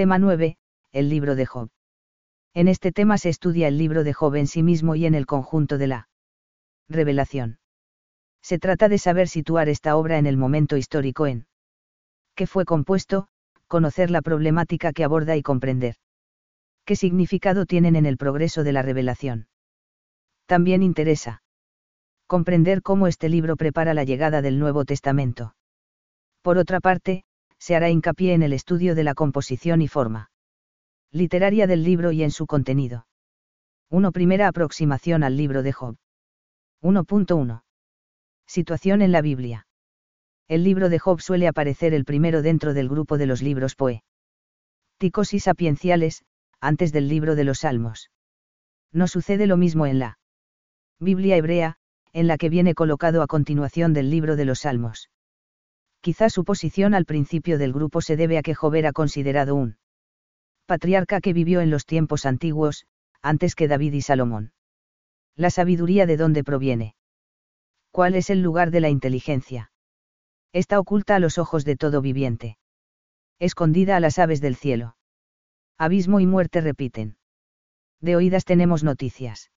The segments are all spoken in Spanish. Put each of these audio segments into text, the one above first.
Tema 9. El libro de Job. En este tema se estudia el libro de Job en sí mismo y en el conjunto de la revelación. Se trata de saber situar esta obra en el momento histórico en que fue compuesto, conocer la problemática que aborda y comprender. ¿Qué significado tienen en el progreso de la revelación? También interesa comprender cómo este libro prepara la llegada del Nuevo Testamento. Por otra parte, se hará hincapié en el estudio de la composición y forma literaria del libro y en su contenido. 1. Primera aproximación al libro de Job. 1.1. Situación en la Biblia. El libro de Job suele aparecer el primero dentro del grupo de los libros poéticos y sapienciales, antes del libro de los Salmos. No sucede lo mismo en la Biblia hebrea, en la que viene colocado a continuación del libro de los Salmos. Quizá su posición al principio del grupo se debe a que Job era considerado un patriarca que vivió en los tiempos antiguos, antes que David y Salomón. La sabiduría de dónde proviene. ¿Cuál es el lugar de la inteligencia? Está oculta a los ojos de todo viviente. Escondida a las aves del cielo. Abismo y muerte repiten. De oídas tenemos noticias.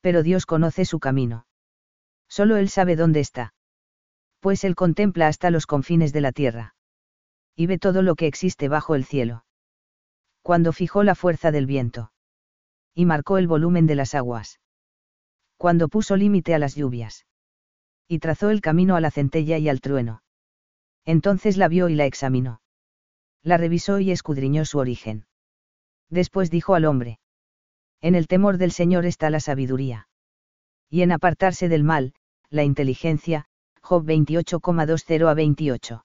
Pero Dios conoce su camino. Solo Él sabe dónde está. Pues Él contempla hasta los confines de la tierra. Y ve todo lo que existe bajo el cielo. Cuando fijó la fuerza del viento. Y marcó el volumen de las aguas. Cuando puso límite a las lluvias y trazó el camino a la centella y al trueno. Entonces la vio y la examinó. La revisó y escudriñó su origen. Después dijo al hombre. En el temor del Señor está la sabiduría. Y en apartarse del mal, la inteligencia, Job 28,20 a 28.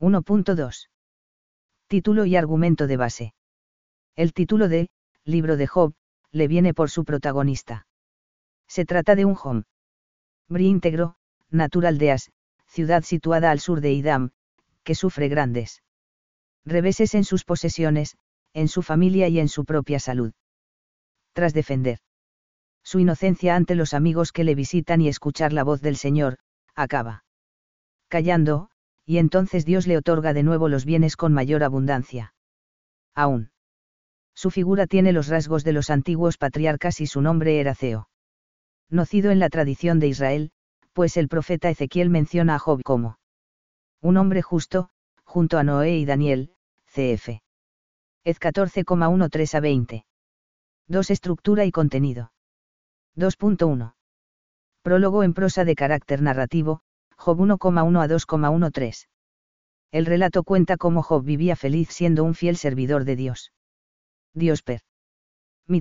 1.2. Título y argumento de base. El título de, Libro de Job, le viene por su protagonista. Se trata de un home Bri íntegro, natural de As, ciudad situada al sur de Idam, que sufre grandes reveses en sus posesiones, en su familia y en su propia salud. Tras defender su inocencia ante los amigos que le visitan y escuchar la voz del Señor, acaba callando, y entonces Dios le otorga de nuevo los bienes con mayor abundancia. Aún. Su figura tiene los rasgos de los antiguos patriarcas y su nombre era Ceo nocido en la tradición de Israel, pues el profeta Ezequiel menciona a Job como un hombre justo, junto a Noé y Daniel, cf. Ez 14,13 a 20. 2. Estructura y contenido. 2.1. Prólogo en prosa de carácter narrativo, Job 1,1 a 2,13. El relato cuenta cómo Job vivía feliz siendo un fiel servidor de Dios. Dios per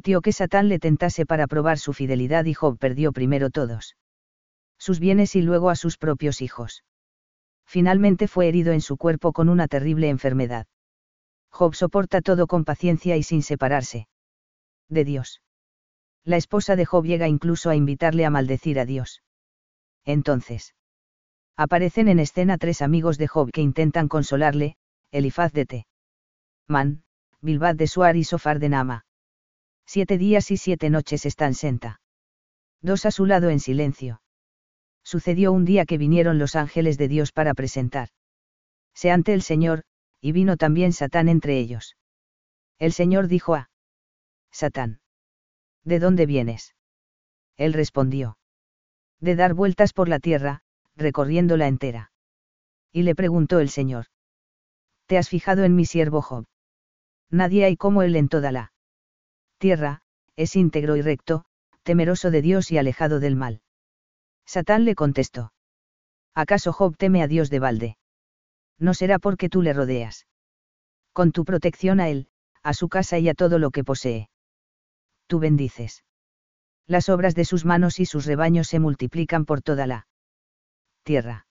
tío que Satán le tentase para probar su fidelidad y Job perdió primero todos sus bienes y luego a sus propios hijos. Finalmente fue herido en su cuerpo con una terrible enfermedad. Job soporta todo con paciencia y sin separarse. De Dios. La esposa de Job llega incluso a invitarle a maldecir a Dios. Entonces. Aparecen en escena tres amigos de Job que intentan consolarle, Elifaz de Te. Man, Bilbad de Suar y Sofar de Nama. Siete días y siete noches están senta. Dos a su lado en silencio. Sucedió un día que vinieron los ángeles de Dios para presentar. Se ante el Señor, y vino también Satán entre ellos. El Señor dijo a Satán. ¿De dónde vienes? Él respondió. De dar vueltas por la tierra, recorriéndola entera. Y le preguntó el Señor. ¿Te has fijado en mi siervo Job? Nadie hay como él en toda la tierra, es íntegro y recto, temeroso de Dios y alejado del mal. Satán le contestó. ¿Acaso Job teme a Dios de balde? No será porque tú le rodeas. Con tu protección a él, a su casa y a todo lo que posee. Tú bendices. Las obras de sus manos y sus rebaños se multiplican por toda la tierra.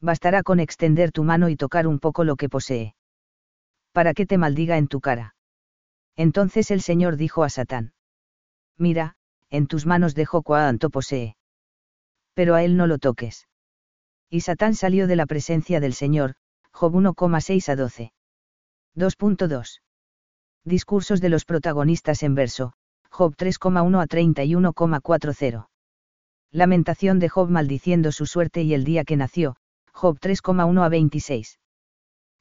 Bastará con extender tu mano y tocar un poco lo que posee. Para que te maldiga en tu cara. Entonces el Señor dijo a Satán. Mira, en tus manos dejo cuanto posee. Pero a él no lo toques. Y Satán salió de la presencia del Señor, Job 1,6 a 12. 2.2. Discursos de los protagonistas en verso, Job 3,1 a 31,40. Lamentación de Job maldiciendo su suerte y el día que nació, Job 3,1 a 26.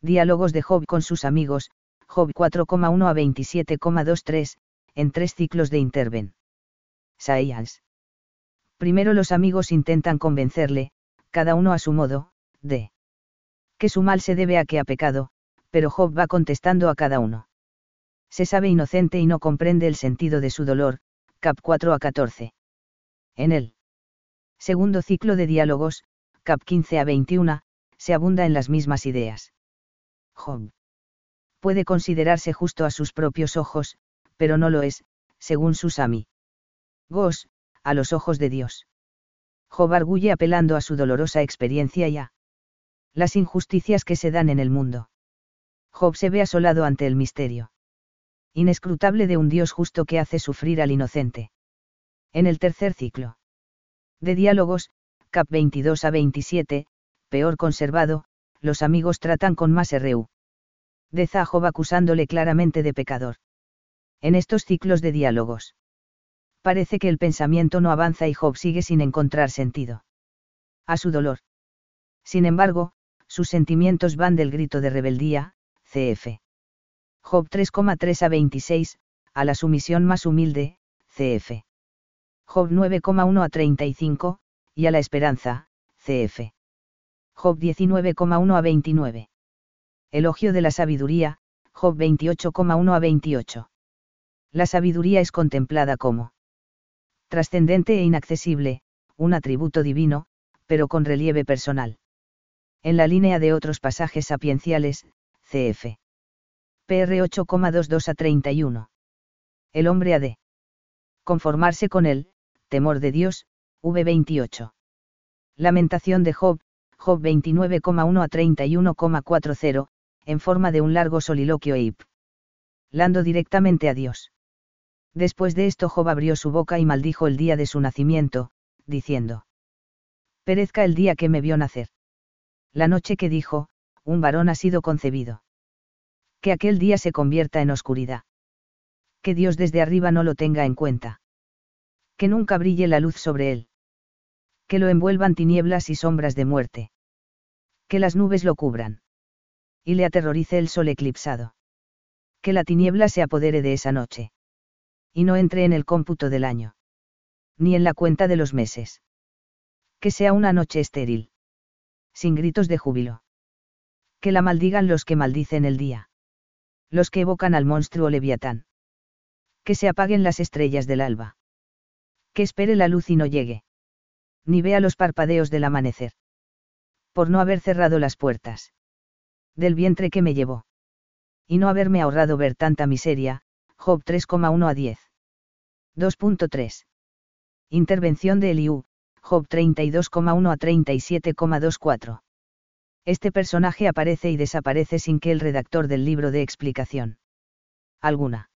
Diálogos de Job con sus amigos, Job 4,1 a 27,23, en tres ciclos de Interven. Science. Primero los amigos intentan convencerle, cada uno a su modo, de que su mal se debe a que ha pecado, pero Job va contestando a cada uno. Se sabe inocente y no comprende el sentido de su dolor, cap 4 a 14. En él. Segundo ciclo de diálogos, cap 15 a 21, se abunda en las mismas ideas. Job. Puede considerarse justo a sus propios ojos, pero no lo es, según Susami. Gos, a los ojos de Dios. Job arguye apelando a su dolorosa experiencia y a las injusticias que se dan en el mundo. Job se ve asolado ante el misterio inescrutable de un Dios justo que hace sufrir al inocente. En el tercer ciclo de diálogos, cap 22 a 27, peor conservado, los amigos tratan con más RU. De Job acusándole claramente de pecador. En estos ciclos de diálogos. Parece que el pensamiento no avanza y Job sigue sin encontrar sentido. A su dolor. Sin embargo, sus sentimientos van del grito de rebeldía, cf. Job 3,3 a 26, a la sumisión más humilde, cf. Job 9,1 a 35, y a la esperanza, cf. Job 19,1 a 29. Elogio de la sabiduría, Job 28,1 a 28. La sabiduría es contemplada como trascendente e inaccesible, un atributo divino, pero con relieve personal. En la línea de otros pasajes sapienciales, cf. PR 8,22 a 31. El hombre ha de conformarse con él, temor de Dios, V28. Lamentación de Job, Job 29,1 a 31,40, en forma de un largo soliloquio ip. Lando directamente a Dios. Después de esto Job abrió su boca y maldijo el día de su nacimiento, diciendo. Perezca el día que me vio nacer. La noche que dijo, un varón ha sido concebido. Que aquel día se convierta en oscuridad. Que Dios desde arriba no lo tenga en cuenta. Que nunca brille la luz sobre él. Que lo envuelvan tinieblas y sombras de muerte. Que las nubes lo cubran. Y le aterrorice el sol eclipsado. Que la tiniebla se apodere de esa noche. Y no entre en el cómputo del año. Ni en la cuenta de los meses. Que sea una noche estéril. Sin gritos de júbilo. Que la maldigan los que maldicen el día los que evocan al monstruo leviatán. Que se apaguen las estrellas del alba. Que espere la luz y no llegue. Ni vea los parpadeos del amanecer. Por no haber cerrado las puertas. Del vientre que me llevó. Y no haberme ahorrado ver tanta miseria, Job 3,1 a 10. 2.3. Intervención de Eliú, Job 32,1 a 37,24. Este personaje aparece y desaparece sin que el redactor del libro dé explicación. Alguna.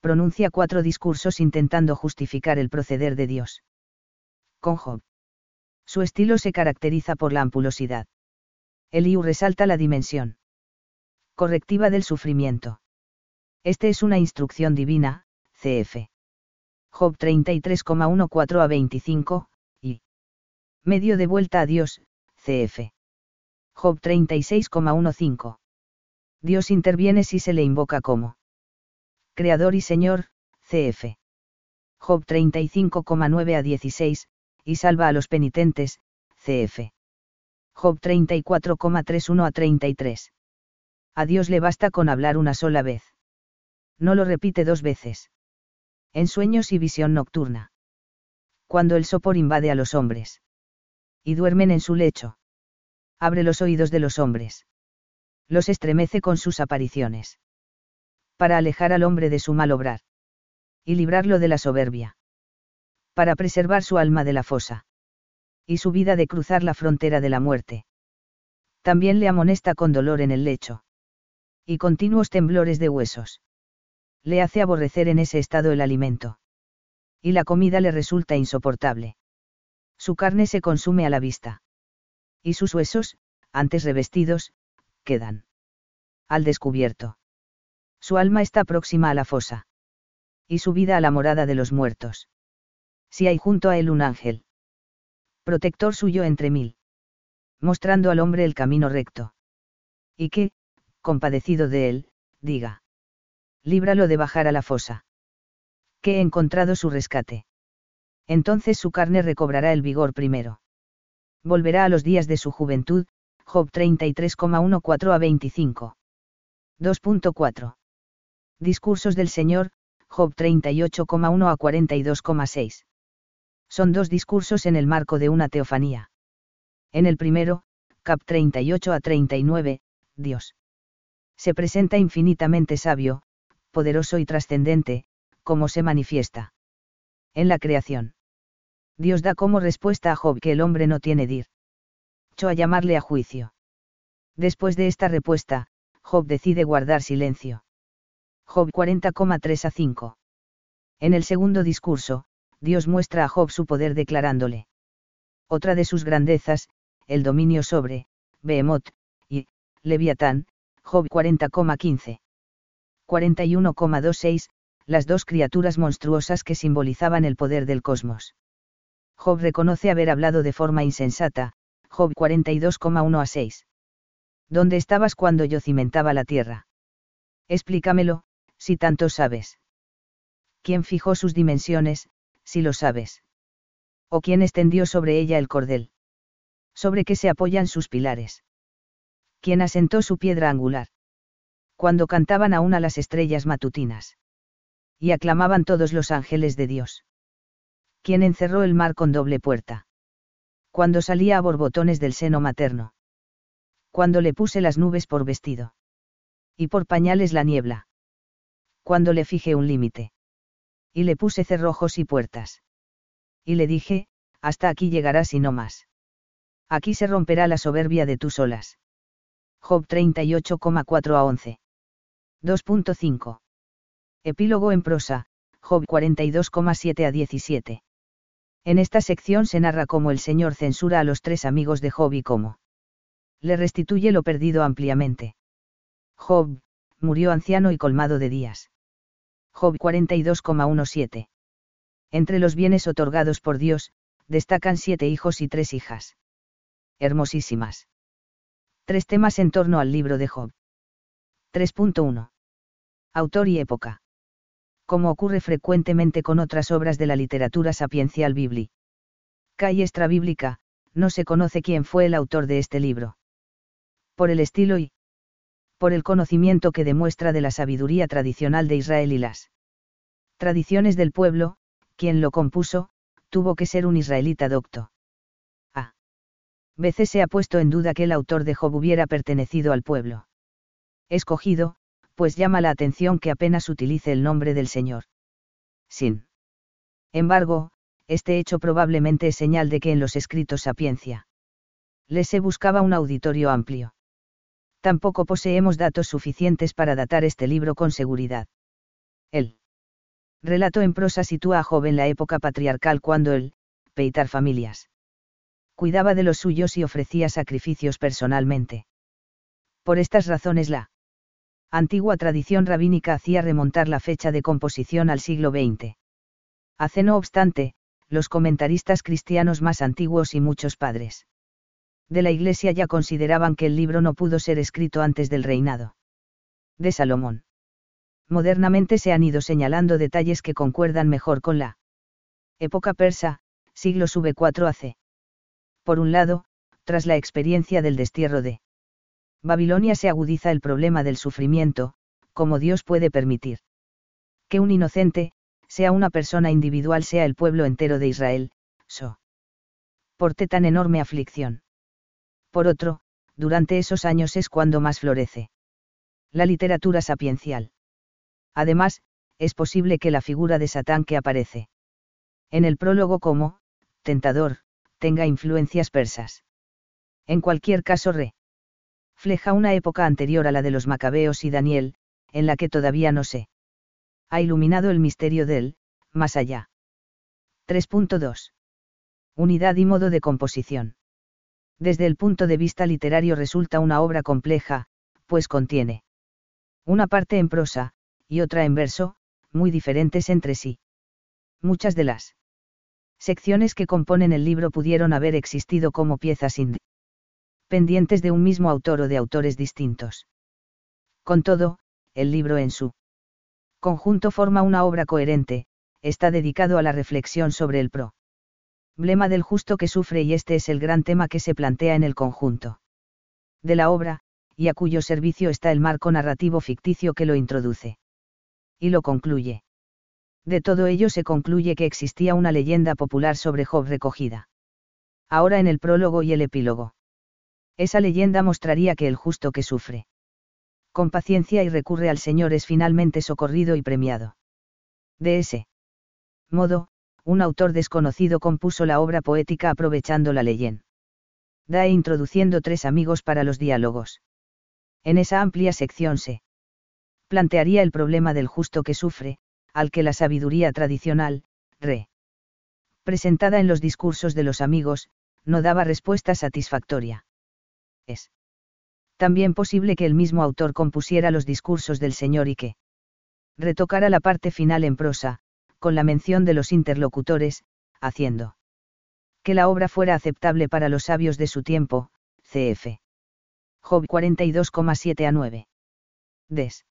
Pronuncia cuatro discursos intentando justificar el proceder de Dios. Con Job. Su estilo se caracteriza por la ampulosidad. Eliú resalta la dimensión correctiva del sufrimiento. Este es una instrucción divina, cf. Job 33,14 a 25, y medio de vuelta a Dios, cf. Job 36,15. Dios interviene si se le invoca como Creador y Señor, cf. Job 35,9 a 16, y salva a los penitentes, cf. Job 34,31 a 33. A Dios le basta con hablar una sola vez. No lo repite dos veces. En sueños y visión nocturna. Cuando el sopor invade a los hombres. Y duermen en su lecho abre los oídos de los hombres. Los estremece con sus apariciones. Para alejar al hombre de su mal obrar. Y librarlo de la soberbia. Para preservar su alma de la fosa. Y su vida de cruzar la frontera de la muerte. También le amonesta con dolor en el lecho. Y continuos temblores de huesos. Le hace aborrecer en ese estado el alimento. Y la comida le resulta insoportable. Su carne se consume a la vista y sus huesos, antes revestidos, quedan al descubierto. Su alma está próxima a la fosa. Y su vida a la morada de los muertos. Si hay junto a él un ángel. Protector suyo entre mil. Mostrando al hombre el camino recto. Y que, compadecido de él, diga. Líbralo de bajar a la fosa. Que he encontrado su rescate. Entonces su carne recobrará el vigor primero. Volverá a los días de su juventud, Job 33,14 a 25. 2.4. Discursos del Señor, Job 38,1 a 42,6. Son dos discursos en el marco de una teofanía. En el primero, cap 38 a 39, Dios. Se presenta infinitamente sabio, poderoso y trascendente, como se manifiesta. En la creación. Dios da como respuesta a Job que el hombre no tiene dir. Cho a llamarle a juicio. Después de esta respuesta, Job decide guardar silencio. Job 40,3 a 5. En el segundo discurso, Dios muestra a Job su poder declarándole. Otra de sus grandezas, el dominio sobre, Behemoth, y, Leviatán, Job 40,15. 41,26, las dos criaturas monstruosas que simbolizaban el poder del cosmos. Job reconoce haber hablado de forma insensata, Job 42,1 a 6. ¿Dónde estabas cuando yo cimentaba la tierra? Explícamelo, si tanto sabes. ¿Quién fijó sus dimensiones, si lo sabes? ¿O quién extendió sobre ella el cordel? ¿Sobre qué se apoyan sus pilares? ¿Quién asentó su piedra angular? Cuando cantaban aún a las estrellas matutinas. Y aclamaban todos los ángeles de Dios. ¿Quién encerró el mar con doble puerta? Cuando salía a borbotones del seno materno. Cuando le puse las nubes por vestido. Y por pañales la niebla. Cuando le fijé un límite. Y le puse cerrojos y puertas. Y le dije, hasta aquí llegarás y no más. Aquí se romperá la soberbia de tus olas. Job 38,4 a 11. 2.5. Epílogo en prosa, Job 42,7 a 17. En esta sección se narra cómo el Señor censura a los tres amigos de Job y cómo le restituye lo perdido ampliamente. Job, murió anciano y colmado de días. Job 42,17. Entre los bienes otorgados por Dios, destacan siete hijos y tres hijas. Hermosísimas. Tres temas en torno al libro de Job. 3.1. Autor y época. Como ocurre frecuentemente con otras obras de la literatura sapiencial bíblica y extrabíblica, no se conoce quién fue el autor de este libro. Por el estilo y por el conocimiento que demuestra de la sabiduría tradicional de Israel y las tradiciones del pueblo, quien lo compuso, tuvo que ser un israelita docto. A. veces se ha puesto en duda que el autor de Job hubiera pertenecido al pueblo. Escogido, pues llama la atención que apenas utilice el nombre del Señor. Sin embargo, este hecho probablemente es señal de que en los escritos sapiencia. Les se buscaba un auditorio amplio tampoco poseemos datos suficientes para datar este libro con seguridad. El relato en prosa sitúa a Job en la época patriarcal cuando él, peitar familias, cuidaba de los suyos y ofrecía sacrificios personalmente. Por estas razones la antigua tradición rabínica hacía remontar la fecha de composición al siglo XX. Hace no obstante, los comentaristas cristianos más antiguos y muchos padres de la Iglesia ya consideraban que el libro no pudo ser escrito antes del reinado de Salomón. Modernamente se han ido señalando detalles que concuerdan mejor con la época persa, siglo sube 4 AC. Por un lado, tras la experiencia del destierro de Babilonia se agudiza el problema del sufrimiento, como Dios puede permitir. Que un inocente, sea una persona individual, sea el pueblo entero de Israel, so. Porte tan enorme aflicción por otro, durante esos años es cuando más florece. La literatura sapiencial. Además, es posible que la figura de Satán que aparece en el prólogo como, tentador, tenga influencias persas. En cualquier caso, re. Fleja una época anterior a la de los macabeos y Daniel, en la que todavía no se ha iluminado el misterio del, más allá. 3.2. Unidad y modo de composición desde el punto de vista literario resulta una obra compleja, pues contiene una parte en prosa, y otra en verso, muy diferentes entre sí. Muchas de las secciones que componen el libro pudieron haber existido como piezas independientes de un mismo autor o de autores distintos. Con todo, el libro en su conjunto forma una obra coherente, está dedicado a la reflexión sobre el problema del justo que sufre y este es el gran tema que se plantea en el conjunto de la obra, y a cuyo servicio está el marco narrativo ficticio que lo introduce. Y lo concluye. De todo ello se concluye que existía una leyenda popular sobre Job recogida. Ahora en el prólogo y el epílogo. Esa leyenda mostraría que el justo que sufre con paciencia y recurre al Señor es finalmente socorrido y premiado. De ese modo, un autor desconocido compuso la obra poética aprovechando la leyenda. Da e introduciendo tres amigos para los diálogos. En esa amplia sección se plantearía el problema del justo que sufre, al que la sabiduría tradicional, re, presentada en los discursos de los amigos, no daba respuesta satisfactoria. Es también posible que el mismo autor compusiera los discursos del Señor y que retocara la parte final en prosa, con la mención de los interlocutores, haciendo que la obra fuera aceptable para los sabios de su tiempo, cf. Job 42,7 a 9. Des.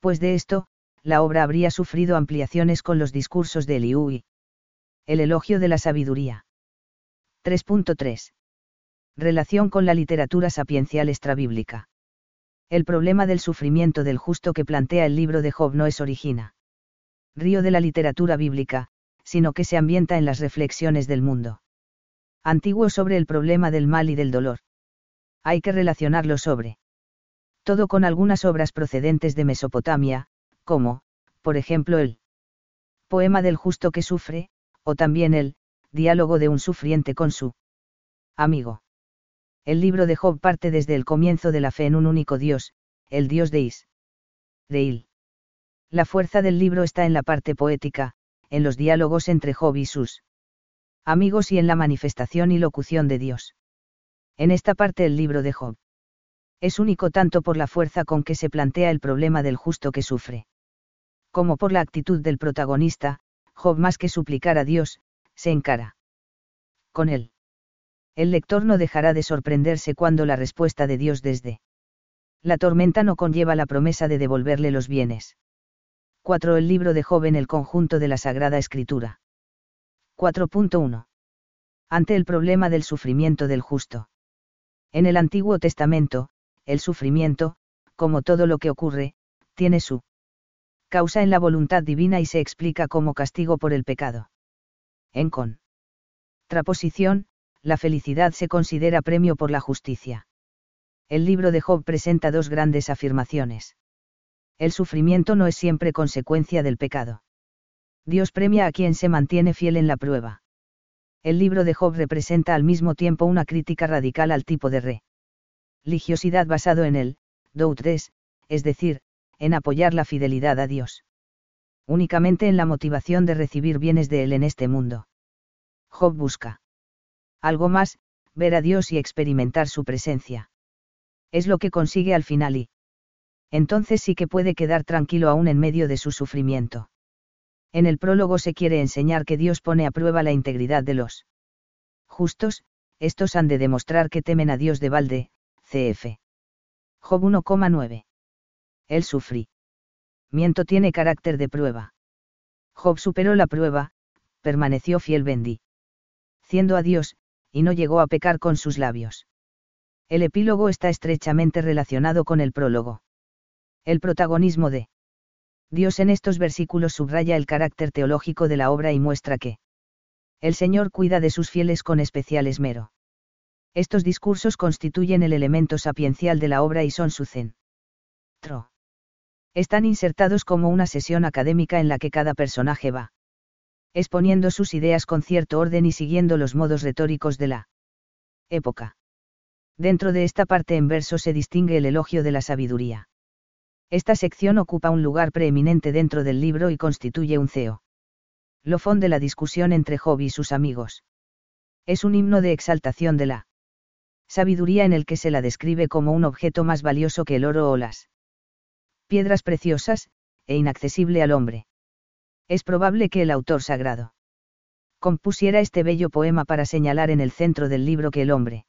Pues de esto, la obra habría sufrido ampliaciones con los discursos de Eliú y el elogio de la sabiduría. 3.3. Relación con la literatura sapiencial extrabíblica. El problema del sufrimiento del justo que plantea el libro de Job no es origina. Río de la literatura bíblica, sino que se ambienta en las reflexiones del mundo. Antiguo sobre el problema del mal y del dolor hay que relacionarlo sobre todo con algunas obras procedentes de Mesopotamia, como, por ejemplo, el poema del justo que sufre, o también el diálogo de un sufriente con su amigo. El libro de Job parte desde el comienzo de la fe en un único Dios, el Dios de Israel. La fuerza del libro está en la parte poética, en los diálogos entre Job y sus amigos y en la manifestación y locución de Dios. En esta parte el libro de Job. Es único tanto por la fuerza con que se plantea el problema del justo que sufre. Como por la actitud del protagonista, Job más que suplicar a Dios, se encara. Con él. El lector no dejará de sorprenderse cuando la respuesta de Dios desde la tormenta no conlleva la promesa de devolverle los bienes. 4. El libro de Job en el conjunto de la Sagrada Escritura. 4.1. Ante el problema del sufrimiento del justo. En el Antiguo Testamento, el sufrimiento, como todo lo que ocurre, tiene su causa en la voluntad divina y se explica como castigo por el pecado. En contraposición, la felicidad se considera premio por la justicia. El libro de Job presenta dos grandes afirmaciones. El sufrimiento no es siempre consecuencia del pecado. Dios premia a quien se mantiene fiel en la prueba el libro de Job representa al mismo tiempo una crítica radical al tipo de religiosidad basado en el doutres, es decir, en apoyar la fidelidad a Dios. Únicamente en la motivación de recibir bienes de Él en este mundo. Job busca algo más, ver a Dios y experimentar su presencia. Es lo que consigue al final y entonces sí que puede quedar tranquilo aún en medio de su sufrimiento. En el prólogo se quiere enseñar que Dios pone a prueba la integridad de los justos, estos han de demostrar que temen a Dios de balde, cf. Job 1,9. El sufrimiento tiene carácter de prueba. Job superó la prueba, permaneció fiel bendí. Siendo a Dios, y no llegó a pecar con sus labios. El epílogo está estrechamente relacionado con el prólogo. El protagonismo de Dios en estos versículos subraya el carácter teológico de la obra y muestra que el Señor cuida de sus fieles con especial esmero. Estos discursos constituyen el elemento sapiencial de la obra y son su centro. Están insertados como una sesión académica en la que cada personaje va exponiendo sus ideas con cierto orden y siguiendo los modos retóricos de la época. Dentro de esta parte en verso se distingue el elogio de la sabiduría. Esta sección ocupa un lugar preeminente dentro del libro y constituye un ceo. Lofón de la discusión entre Job y sus amigos. Es un himno de exaltación de la sabiduría en el que se la describe como un objeto más valioso que el oro o las piedras preciosas, e inaccesible al hombre. Es probable que el autor sagrado compusiera este bello poema para señalar en el centro del libro que el hombre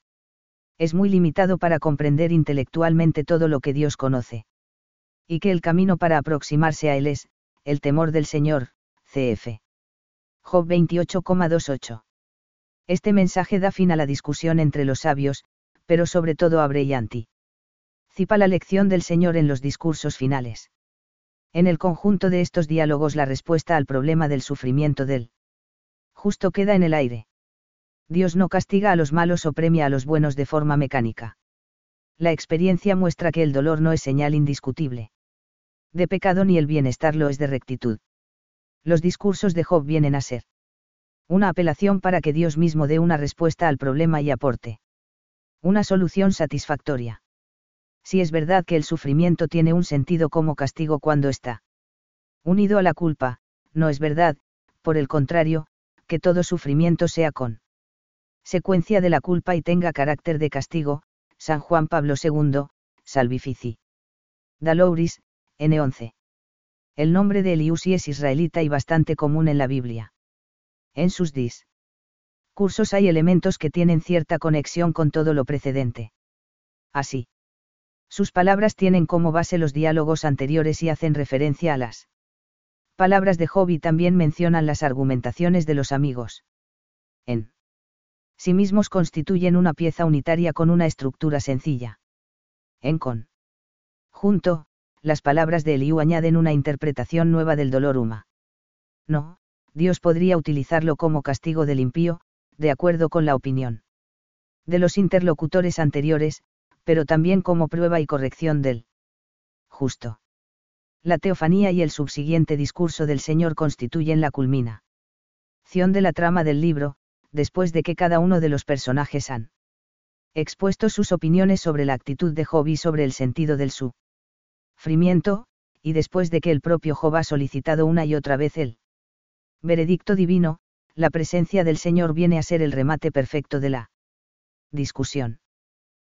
es muy limitado para comprender intelectualmente todo lo que Dios conoce Y que el camino para aproximarse a él es, el temor del Señor, cf. Job 28,28. Este mensaje da fin a la discusión entre los sabios, pero sobre todo a Breyanti. Cipa la lección del Señor en los discursos finales. En el conjunto de estos diálogos la respuesta al problema del sufrimiento del justo queda en el aire. Dios no castiga a los malos o premia a los buenos de forma mecánica. La experiencia muestra que el dolor no es señal indiscutible. De pecado ni el bienestar lo es de rectitud. Los discursos de Job vienen a ser una apelación para que Dios mismo dé una respuesta al problema y aporte una solución satisfactoria. Si es verdad que el sufrimiento tiene un sentido como castigo cuando está unido a la culpa, no es verdad, por el contrario, que todo sufrimiento sea con secuencia de la culpa y tenga carácter de castigo, San Juan Pablo II, Salvifici. Dalouris, N11. El nombre de Eliusi es israelita y bastante común en la Biblia. En sus dis cursos hay elementos que tienen cierta conexión con todo lo precedente. Así. Sus palabras tienen como base los diálogos anteriores y hacen referencia a las palabras de Job y también mencionan las argumentaciones de los amigos. En sí mismos constituyen una pieza unitaria con una estructura sencilla. En con junto, las palabras de Eliú añaden una interpretación nueva del dolor huma. No, Dios podría utilizarlo como castigo del impío, de acuerdo con la opinión de los interlocutores anteriores, pero también como prueba y corrección del justo. La teofanía y el subsiguiente discurso del Señor constituyen la culminación de la trama del libro, después de que cada uno de los personajes han expuesto sus opiniones sobre la actitud de Job y sobre el sentido del sufrimiento, y después de que el propio Job ha solicitado una y otra vez el veredicto divino, la presencia del Señor viene a ser el remate perfecto de la discusión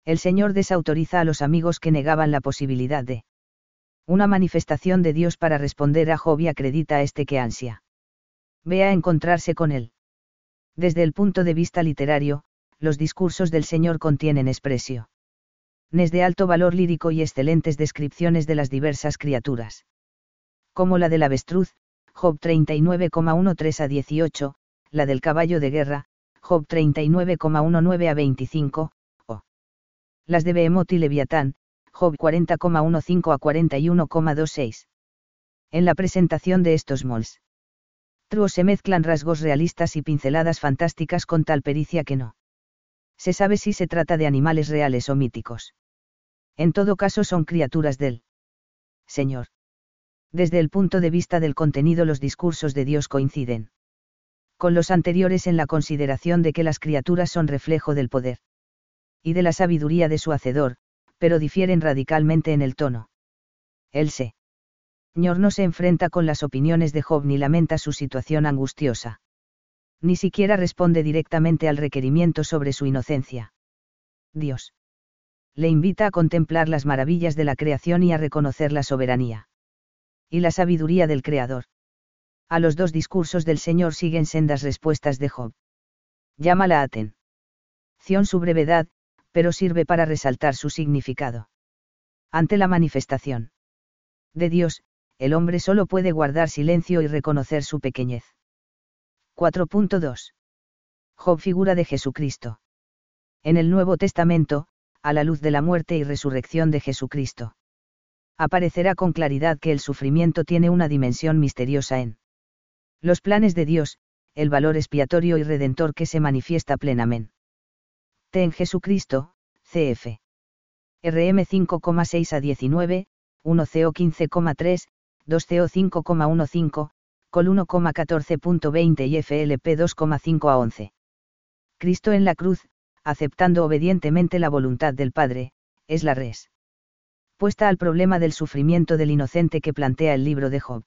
el Señor desautoriza a los amigos que negaban la posibilidad de una manifestación de Dios para responder a Job y acredita a este que ansia. Ve a encontrarse con él. Desde el punto de vista literario, los discursos del Señor contienen expresio. Nes de alto valor lírico y excelentes descripciones de las diversas criaturas. Como la del avestruz, Job 39,13 a 18, la del caballo de guerra, Job 39,19 a 25, las de Behemoth y Leviatán, Job 40,15 a 41,26. En la presentación de estos mols. Truo se mezclan rasgos realistas y pinceladas fantásticas con tal pericia que no. Se sabe si se trata de animales reales o míticos. En todo caso son criaturas del Señor. Desde el punto de vista del contenido los discursos de Dios coinciden con los anteriores en la consideración de que las criaturas son reflejo del poder y de la sabiduría de su hacedor, pero difieren radicalmente en el tono. Él se. Señor no se enfrenta con las opiniones de Job ni lamenta su situación angustiosa. Ni siquiera responde directamente al requerimiento sobre su inocencia. Dios. Le invita a contemplar las maravillas de la creación y a reconocer la soberanía. Y la sabiduría del Creador. A los dos discursos del Señor siguen sendas respuestas de Job. Llama la atención su brevedad, pero sirve para resaltar su significado. Ante la manifestación de Dios, el hombre solo puede guardar silencio y reconocer su pequeñez. 4.2. Job figura de Jesucristo. En el Nuevo Testamento, a la luz de la muerte y resurrección de Jesucristo. Aparecerá con claridad que el sufrimiento tiene una dimensión misteriosa en los planes de Dios, el valor expiatorio y redentor que se manifiesta plenamente en Jesucristo, cf. RM 5,6 a 19, 1CO 15,3, 2CO 5,15, Col 1,14.20 y FLP 2,5 a 11. Cristo en la cruz, aceptando obedientemente la voluntad del Padre, es la res. Puesta al problema del sufrimiento del inocente que plantea el libro de Job.